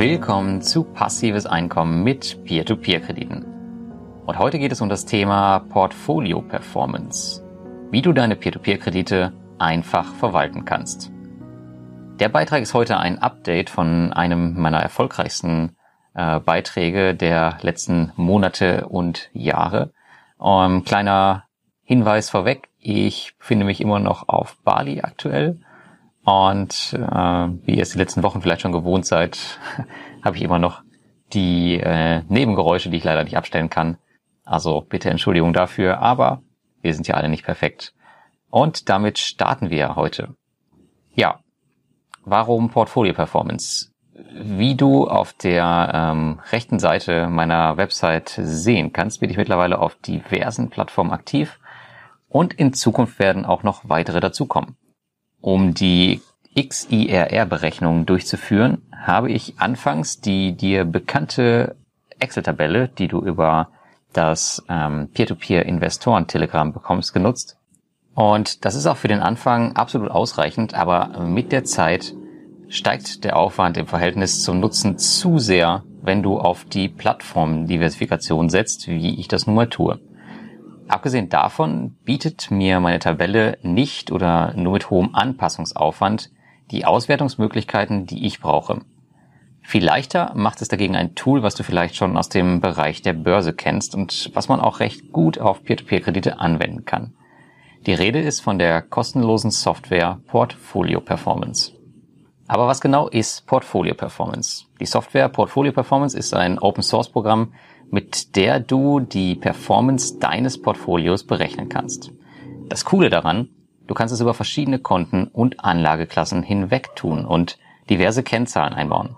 Willkommen zu Passives Einkommen mit Peer-to-Peer-Krediten. Und heute geht es um das Thema Portfolio Performance. Wie du deine Peer-to-Peer-Kredite einfach verwalten kannst. Der Beitrag ist heute ein Update von einem meiner erfolgreichsten äh, Beiträge der letzten Monate und Jahre. Ähm, kleiner Hinweis vorweg, ich befinde mich immer noch auf Bali aktuell und äh, wie ihr es die letzten Wochen vielleicht schon gewohnt seid, habe ich immer noch die äh, Nebengeräusche, die ich leider nicht abstellen kann. Also bitte Entschuldigung dafür, aber wir sind ja alle nicht perfekt. Und damit starten wir heute. Ja, warum Portfolio Performance? Wie du auf der ähm, rechten Seite meiner Website sehen kannst, bin ich mittlerweile auf diversen Plattformen aktiv und in Zukunft werden auch noch weitere dazukommen. Um die XIRR-Berechnung durchzuführen, habe ich anfangs die dir bekannte Excel-Tabelle, die du über das ähm, Peer-to-Peer-Investoren-Telegramm bekommst, genutzt. Und das ist auch für den Anfang absolut ausreichend, aber mit der Zeit steigt der Aufwand im Verhältnis zum Nutzen zu sehr, wenn du auf die Plattformdiversifikation setzt, wie ich das nun mal tue. Abgesehen davon bietet mir meine Tabelle nicht oder nur mit hohem Anpassungsaufwand die Auswertungsmöglichkeiten, die ich brauche. Viel leichter macht es dagegen ein Tool, was du vielleicht schon aus dem Bereich der Börse kennst und was man auch recht gut auf Peer-to-Peer-Kredite anwenden kann. Die Rede ist von der kostenlosen Software Portfolio Performance. Aber was genau ist Portfolio Performance? Die Software Portfolio Performance ist ein Open Source Programm, mit der du die Performance deines Portfolios berechnen kannst. Das Coole daran, du kannst es über verschiedene Konten und Anlageklassen hinweg tun und diverse Kennzahlen einbauen.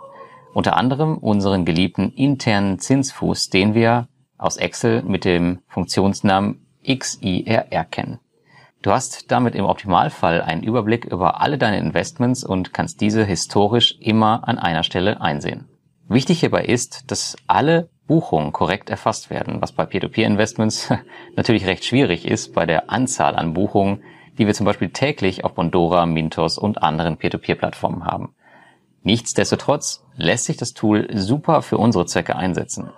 Unter anderem unseren geliebten internen Zinsfuß, den wir aus Excel mit dem Funktionsnamen XIRR kennen. Du hast damit im Optimalfall einen Überblick über alle deine Investments und kannst diese historisch immer an einer Stelle einsehen. Wichtig hierbei ist, dass alle Buchungen korrekt erfasst werden, was bei Peer-to-Peer-Investments natürlich recht schwierig ist bei der Anzahl an Buchungen, die wir zum Beispiel täglich auf Bondora, Mintos und anderen Peer-to-Peer-Plattformen haben. Nichtsdestotrotz lässt sich das Tool super für unsere Zwecke einsetzen.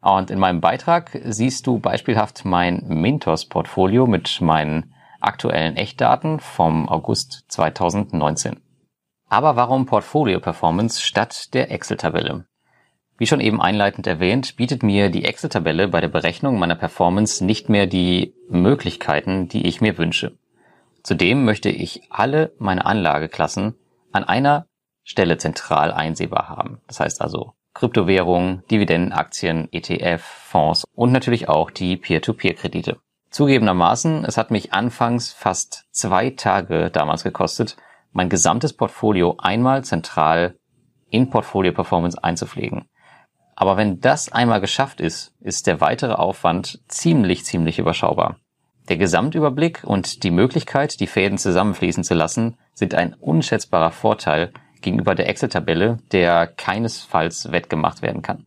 Und in meinem Beitrag siehst du beispielhaft mein Mintos-Portfolio mit meinen aktuellen Echtdaten vom August 2019. Aber warum Portfolio Performance statt der Excel-Tabelle? Wie schon eben einleitend erwähnt, bietet mir die Excel-Tabelle bei der Berechnung meiner Performance nicht mehr die Möglichkeiten, die ich mir wünsche. Zudem möchte ich alle meine Anlageklassen an einer Stelle zentral einsehbar haben. Das heißt also Kryptowährungen, Dividendenaktien, ETF, Fonds und natürlich auch die Peer-to-Peer-Kredite. Zugegebenermaßen, es hat mich anfangs fast zwei Tage damals gekostet, mein gesamtes Portfolio einmal zentral in Portfolio Performance einzupflegen. Aber wenn das einmal geschafft ist, ist der weitere Aufwand ziemlich, ziemlich überschaubar. Der Gesamtüberblick und die Möglichkeit, die Fäden zusammenfließen zu lassen, sind ein unschätzbarer Vorteil gegenüber der Excel-Tabelle, der keinesfalls wettgemacht werden kann.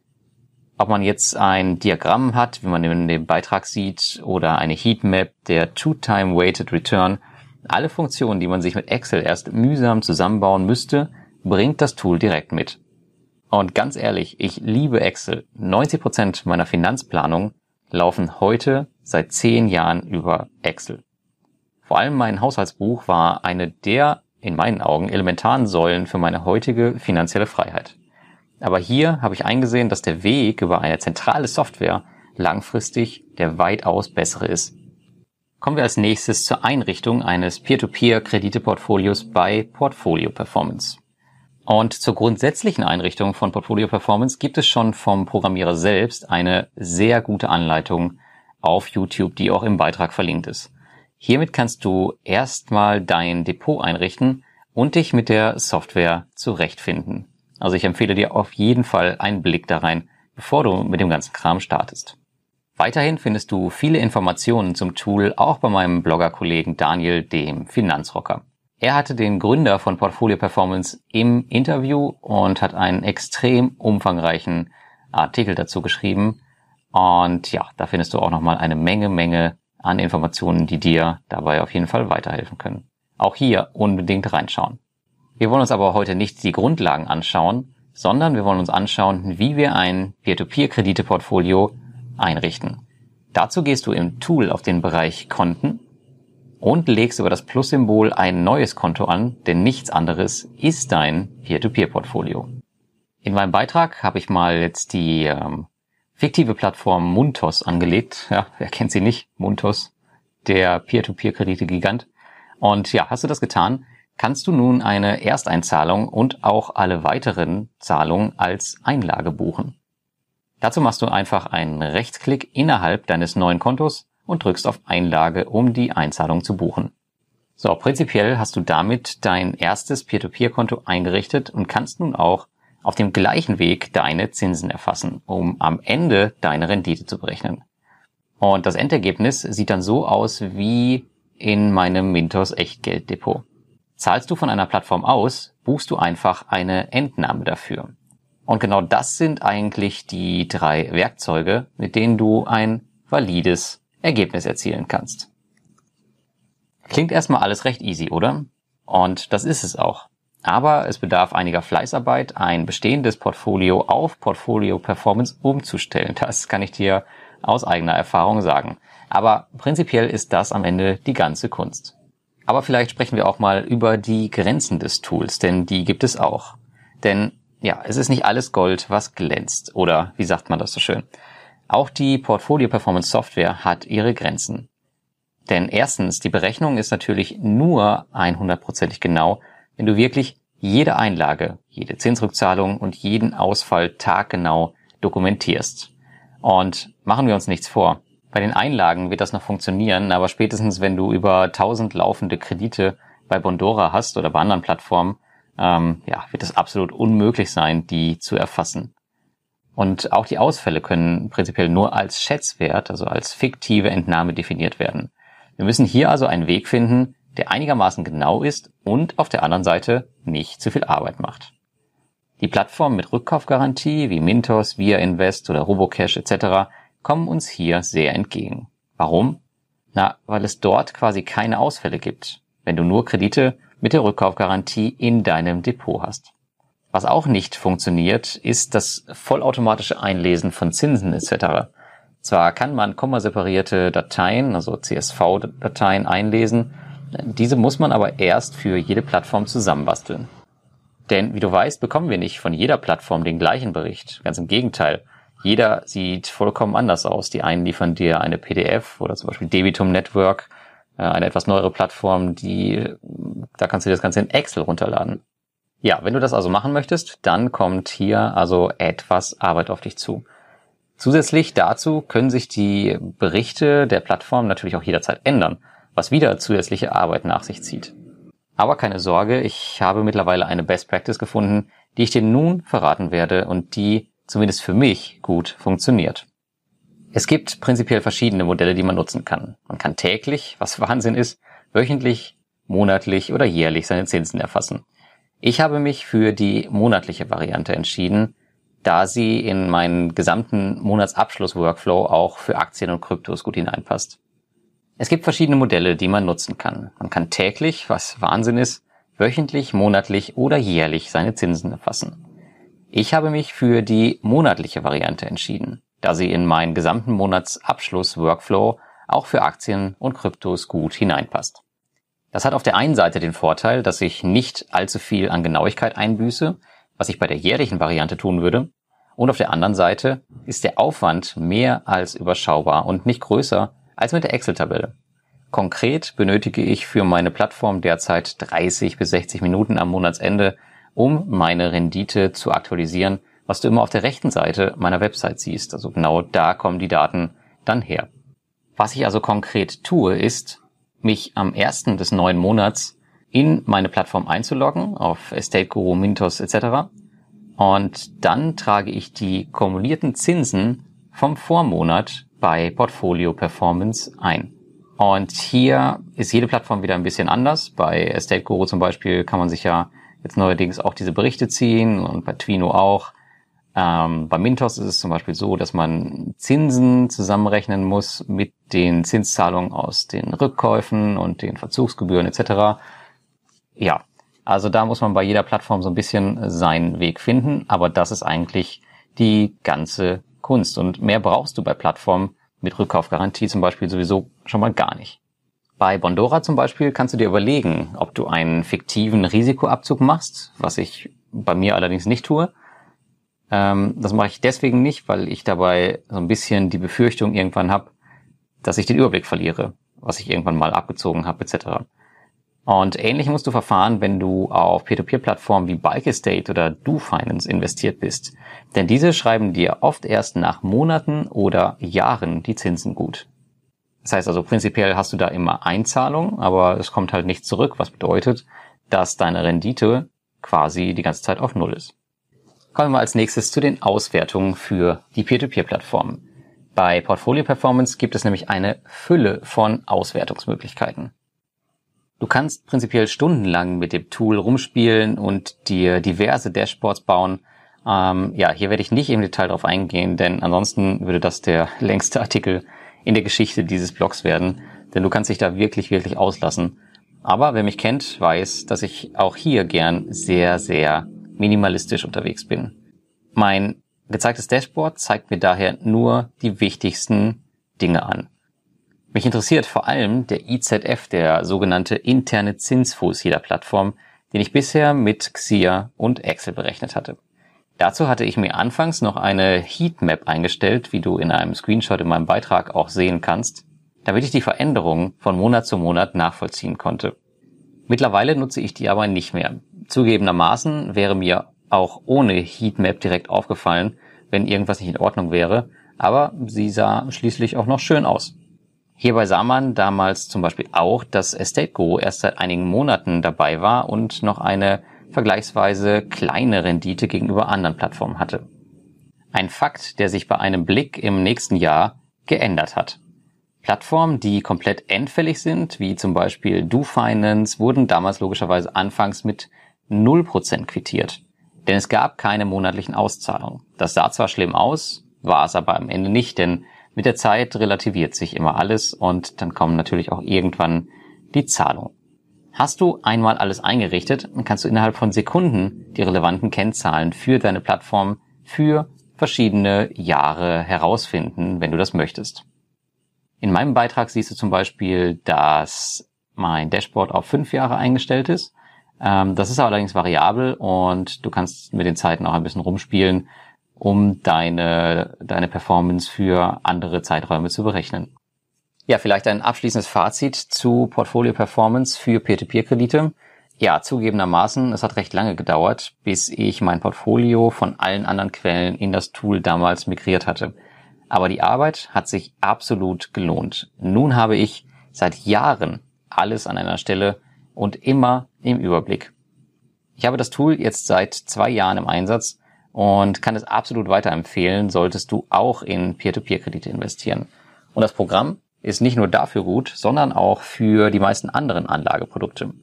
Ob man jetzt ein Diagramm hat, wie man in dem Beitrag sieht, oder eine Heatmap, der Two-Time Weighted Return, alle Funktionen, die man sich mit Excel erst mühsam zusammenbauen müsste, bringt das Tool direkt mit. Und ganz ehrlich, ich liebe Excel. 90 Prozent meiner Finanzplanung laufen heute seit zehn Jahren über Excel. Vor allem mein Haushaltsbuch war eine der, in meinen Augen, elementaren Säulen für meine heutige finanzielle Freiheit. Aber hier habe ich eingesehen, dass der Weg über eine zentrale Software langfristig der weitaus bessere ist. Kommen wir als nächstes zur Einrichtung eines Peer-to-Peer-Krediteportfolios bei Portfolio Performance. Und zur grundsätzlichen Einrichtung von Portfolio Performance gibt es schon vom Programmierer selbst eine sehr gute Anleitung auf YouTube, die auch im Beitrag verlinkt ist. Hiermit kannst du erstmal dein Depot einrichten und dich mit der Software zurechtfinden. Also ich empfehle dir auf jeden Fall einen Blick da rein, bevor du mit dem ganzen Kram startest. Weiterhin findest du viele Informationen zum Tool auch bei meinem Blogger-Kollegen Daniel, dem Finanzrocker. Er hatte den Gründer von Portfolio Performance im Interview und hat einen extrem umfangreichen Artikel dazu geschrieben. Und ja, da findest du auch nochmal eine Menge, Menge an Informationen, die dir dabei auf jeden Fall weiterhelfen können. Auch hier unbedingt reinschauen. Wir wollen uns aber heute nicht die Grundlagen anschauen, sondern wir wollen uns anschauen, wie wir ein Peer-to-Peer-Kredite-Portfolio einrichten. Dazu gehst du im Tool auf den Bereich Konten und legst über das Plus-Symbol ein neues Konto an, denn nichts anderes ist dein Peer-to-Peer-Portfolio. In meinem Beitrag habe ich mal jetzt die ähm, fiktive Plattform Muntos angelegt. Ja, wer kennt sie nicht? Muntos, der Peer-to-Peer-Kredite-Gigant. Und ja, hast du das getan, kannst du nun eine Ersteinzahlung und auch alle weiteren Zahlungen als Einlage buchen. Dazu machst du einfach einen Rechtsklick innerhalb deines neuen Kontos und drückst auf Einlage, um die Einzahlung zu buchen. So, prinzipiell hast du damit dein erstes Peer-to-Peer-Konto eingerichtet und kannst nun auch auf dem gleichen Weg deine Zinsen erfassen, um am Ende deine Rendite zu berechnen. Und das Endergebnis sieht dann so aus wie in meinem Mintos Echtgelddepot. Zahlst du von einer Plattform aus, buchst du einfach eine Entnahme dafür. Und genau das sind eigentlich die drei Werkzeuge, mit denen du ein valides Ergebnis erzielen kannst. Klingt erstmal alles recht easy, oder? Und das ist es auch. Aber es bedarf einiger Fleißarbeit, ein bestehendes Portfolio auf Portfolio Performance umzustellen. Das kann ich dir aus eigener Erfahrung sagen. Aber prinzipiell ist das am Ende die ganze Kunst. Aber vielleicht sprechen wir auch mal über die Grenzen des Tools, denn die gibt es auch. Denn ja, es ist nicht alles Gold, was glänzt. Oder wie sagt man das so schön? Auch die Portfolio Performance Software hat ihre Grenzen. Denn erstens, die Berechnung ist natürlich nur 100%ig genau, wenn du wirklich jede Einlage, jede Zinsrückzahlung und jeden Ausfall taggenau dokumentierst. Und machen wir uns nichts vor. Bei den Einlagen wird das noch funktionieren, aber spätestens wenn du über 1000 laufende Kredite bei Bondora hast oder bei anderen Plattformen, ähm, ja, wird es absolut unmöglich sein, die zu erfassen. Und auch die Ausfälle können prinzipiell nur als Schätzwert, also als fiktive Entnahme definiert werden. Wir müssen hier also einen Weg finden, der einigermaßen genau ist und auf der anderen Seite nicht zu viel Arbeit macht. Die Plattformen mit Rückkaufgarantie wie Mintos, Via Invest oder Robocash etc kommen uns hier sehr entgegen. Warum? Na, weil es dort quasi keine Ausfälle gibt, wenn du nur Kredite mit der Rückkaufgarantie in deinem Depot hast. Was auch nicht funktioniert, ist das vollautomatische Einlesen von Zinsen etc. Zwar kann man kommaseparierte Dateien, also CSV-Dateien einlesen, diese muss man aber erst für jede Plattform zusammenbasteln. Denn wie du weißt, bekommen wir nicht von jeder Plattform den gleichen Bericht. Ganz im Gegenteil jeder sieht vollkommen anders aus. Die einen liefern dir eine PDF oder zum Beispiel Debitum Network, äh, eine etwas neuere Plattform, die, da kannst du das Ganze in Excel runterladen. Ja, wenn du das also machen möchtest, dann kommt hier also etwas Arbeit auf dich zu. Zusätzlich dazu können sich die Berichte der Plattform natürlich auch jederzeit ändern, was wieder zusätzliche Arbeit nach sich zieht. Aber keine Sorge, ich habe mittlerweile eine Best Practice gefunden, die ich dir nun verraten werde und die zumindest für mich, gut funktioniert. Es gibt prinzipiell verschiedene Modelle, die man nutzen kann. Man kann täglich, was Wahnsinn ist, wöchentlich, monatlich oder jährlich seine Zinsen erfassen. Ich habe mich für die monatliche Variante entschieden, da sie in meinen gesamten Monatsabschluss-Workflow auch für Aktien und Kryptos gut hineinpasst. Es gibt verschiedene Modelle, die man nutzen kann. Man kann täglich, was Wahnsinn ist, wöchentlich, monatlich oder jährlich seine Zinsen erfassen. Ich habe mich für die monatliche Variante entschieden, da sie in meinen gesamten Monatsabschluss-Workflow auch für Aktien und Kryptos gut hineinpasst. Das hat auf der einen Seite den Vorteil, dass ich nicht allzu viel an Genauigkeit einbüße, was ich bei der jährlichen Variante tun würde, und auf der anderen Seite ist der Aufwand mehr als überschaubar und nicht größer als mit der Excel-Tabelle. Konkret benötige ich für meine Plattform derzeit 30 bis 60 Minuten am Monatsende, um meine Rendite zu aktualisieren, was du immer auf der rechten Seite meiner Website siehst. Also genau da kommen die Daten dann her. Was ich also konkret tue, ist, mich am ersten des neuen Monats in meine Plattform einzuloggen, auf Estate Guru, Mintos etc. Und dann trage ich die kumulierten Zinsen vom Vormonat bei Portfolio Performance ein. Und hier ist jede Plattform wieder ein bisschen anders. Bei Estate Guru zum Beispiel kann man sich ja jetzt neuerdings auch diese Berichte ziehen und bei Twino auch. Ähm, bei Mintos ist es zum Beispiel so, dass man Zinsen zusammenrechnen muss mit den Zinszahlungen aus den Rückkäufen und den Verzugsgebühren etc. Ja, Also da muss man bei jeder Plattform so ein bisschen seinen Weg finden, aber das ist eigentlich die ganze Kunst. Und mehr brauchst du bei Plattformen mit Rückkaufgarantie zum Beispiel sowieso schon mal gar nicht. Bei Bondora zum Beispiel kannst du dir überlegen, ob du einen fiktiven Risikoabzug machst, was ich bei mir allerdings nicht tue. Ähm, das mache ich deswegen nicht, weil ich dabei so ein bisschen die Befürchtung irgendwann habe, dass ich den Überblick verliere, was ich irgendwann mal abgezogen habe etc. Und ähnlich musst du verfahren, wenn du auf Peer-to-Peer-Plattformen wie Bike Estate oder DoFinance investiert bist. Denn diese schreiben dir oft erst nach Monaten oder Jahren die Zinsen gut. Das heißt also, prinzipiell hast du da immer Einzahlung, aber es kommt halt nicht zurück, was bedeutet, dass deine Rendite quasi die ganze Zeit auf Null ist. Kommen wir als nächstes zu den Auswertungen für die Peer-to-Peer-Plattformen. Bei Portfolio Performance gibt es nämlich eine Fülle von Auswertungsmöglichkeiten. Du kannst prinzipiell stundenlang mit dem Tool rumspielen und dir diverse Dashboards bauen. Ähm, ja, hier werde ich nicht im Detail drauf eingehen, denn ansonsten würde das der längste Artikel in der Geschichte dieses Blogs werden, denn du kannst dich da wirklich, wirklich auslassen. Aber wer mich kennt, weiß, dass ich auch hier gern sehr, sehr minimalistisch unterwegs bin. Mein gezeigtes Dashboard zeigt mir daher nur die wichtigsten Dinge an. Mich interessiert vor allem der IZF, der sogenannte interne Zinsfuß jeder Plattform, den ich bisher mit Xia und Excel berechnet hatte. Dazu hatte ich mir anfangs noch eine Heatmap eingestellt, wie du in einem Screenshot in meinem Beitrag auch sehen kannst, damit ich die Veränderungen von Monat zu Monat nachvollziehen konnte. Mittlerweile nutze ich die aber nicht mehr. Zugegebenermaßen wäre mir auch ohne Heatmap direkt aufgefallen, wenn irgendwas nicht in Ordnung wäre, aber sie sah schließlich auch noch schön aus. Hierbei sah man damals zum Beispiel auch, dass Estate Go erst seit einigen Monaten dabei war und noch eine vergleichsweise kleine Rendite gegenüber anderen Plattformen hatte. Ein Fakt, der sich bei einem Blick im nächsten Jahr geändert hat. Plattformen, die komplett endfällig sind, wie zum Beispiel DoFinance, wurden damals logischerweise anfangs mit 0% quittiert. Denn es gab keine monatlichen Auszahlungen. Das sah zwar schlimm aus, war es aber am Ende nicht, denn mit der Zeit relativiert sich immer alles und dann kommen natürlich auch irgendwann die Zahlungen. Hast du einmal alles eingerichtet, dann kannst du innerhalb von Sekunden die relevanten Kennzahlen für deine Plattform für verschiedene Jahre herausfinden, wenn du das möchtest. In meinem Beitrag siehst du zum Beispiel, dass mein Dashboard auf fünf Jahre eingestellt ist. Ähm, das ist allerdings variabel und du kannst mit den Zeiten auch ein bisschen rumspielen um deine, deine Performance für andere Zeiträume zu berechnen. Ja, vielleicht ein abschließendes Fazit zu Portfolio Performance für Peer-to-Peer-Kredite. Ja, zugegebenermaßen, es hat recht lange gedauert, bis ich mein Portfolio von allen anderen Quellen in das Tool damals migriert hatte. Aber die Arbeit hat sich absolut gelohnt. Nun habe ich seit Jahren alles an einer Stelle und immer im Überblick. Ich habe das Tool jetzt seit zwei Jahren im Einsatz und kann es absolut weiterempfehlen, solltest du auch in Peer-to-Peer-Kredite investieren. Und das Programm ist nicht nur dafür gut, sondern auch für die meisten anderen Anlageprodukte.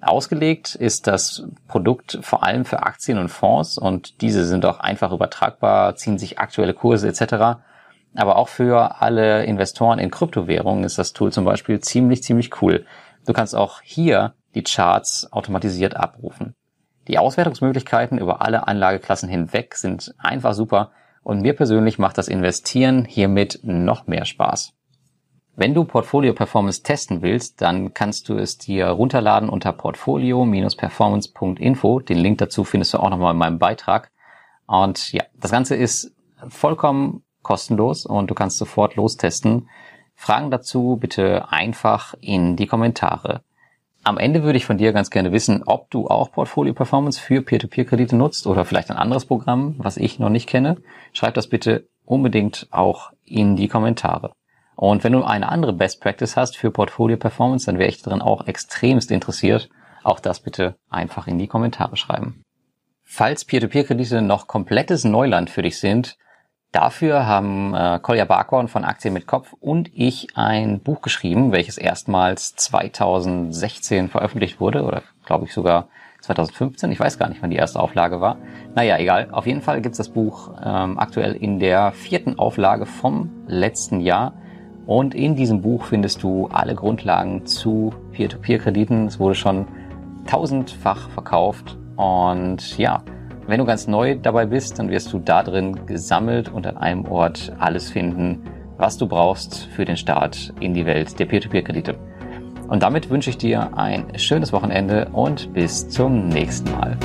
Ausgelegt ist das Produkt vor allem für Aktien und Fonds und diese sind auch einfach übertragbar, ziehen sich aktuelle Kurse etc. Aber auch für alle Investoren in Kryptowährungen ist das Tool zum Beispiel ziemlich, ziemlich cool. Du kannst auch hier die Charts automatisiert abrufen. Die Auswertungsmöglichkeiten über alle Anlageklassen hinweg sind einfach super und mir persönlich macht das Investieren hiermit noch mehr Spaß. Wenn du Portfolio Performance testen willst, dann kannst du es dir runterladen unter portfolio-performance.info. Den Link dazu findest du auch nochmal in meinem Beitrag. Und ja, das Ganze ist vollkommen kostenlos und du kannst sofort lostesten. Fragen dazu bitte einfach in die Kommentare. Am Ende würde ich von dir ganz gerne wissen, ob du auch Portfolio Performance für Peer-to-Peer-Kredite nutzt oder vielleicht ein anderes Programm, was ich noch nicht kenne. Schreib das bitte unbedingt auch in die Kommentare. Und wenn du eine andere Best Practice hast für Portfolio Performance, dann wäre ich darin auch extremst interessiert. Auch das bitte einfach in die Kommentare schreiben. Falls Peer-to-Peer-Kredite noch komplettes Neuland für dich sind, Dafür haben äh, Kolja Barkhorn von Aktien mit Kopf und ich ein Buch geschrieben, welches erstmals 2016 veröffentlicht wurde oder glaube ich sogar 2015. Ich weiß gar nicht, wann die erste Auflage war. Naja, egal. Auf jeden Fall gibt's das Buch ähm, aktuell in der vierten Auflage vom letzten Jahr. Und in diesem Buch findest du alle Grundlagen zu Peer-to-Peer-Krediten. Es wurde schon tausendfach verkauft. Und ja, wenn du ganz neu dabei bist, dann wirst du da drin gesammelt und an einem Ort alles finden, was du brauchst für den Start in die Welt der Peer-to-Peer-Kredite. Und damit wünsche ich dir ein schönes Wochenende und bis zum nächsten Mal.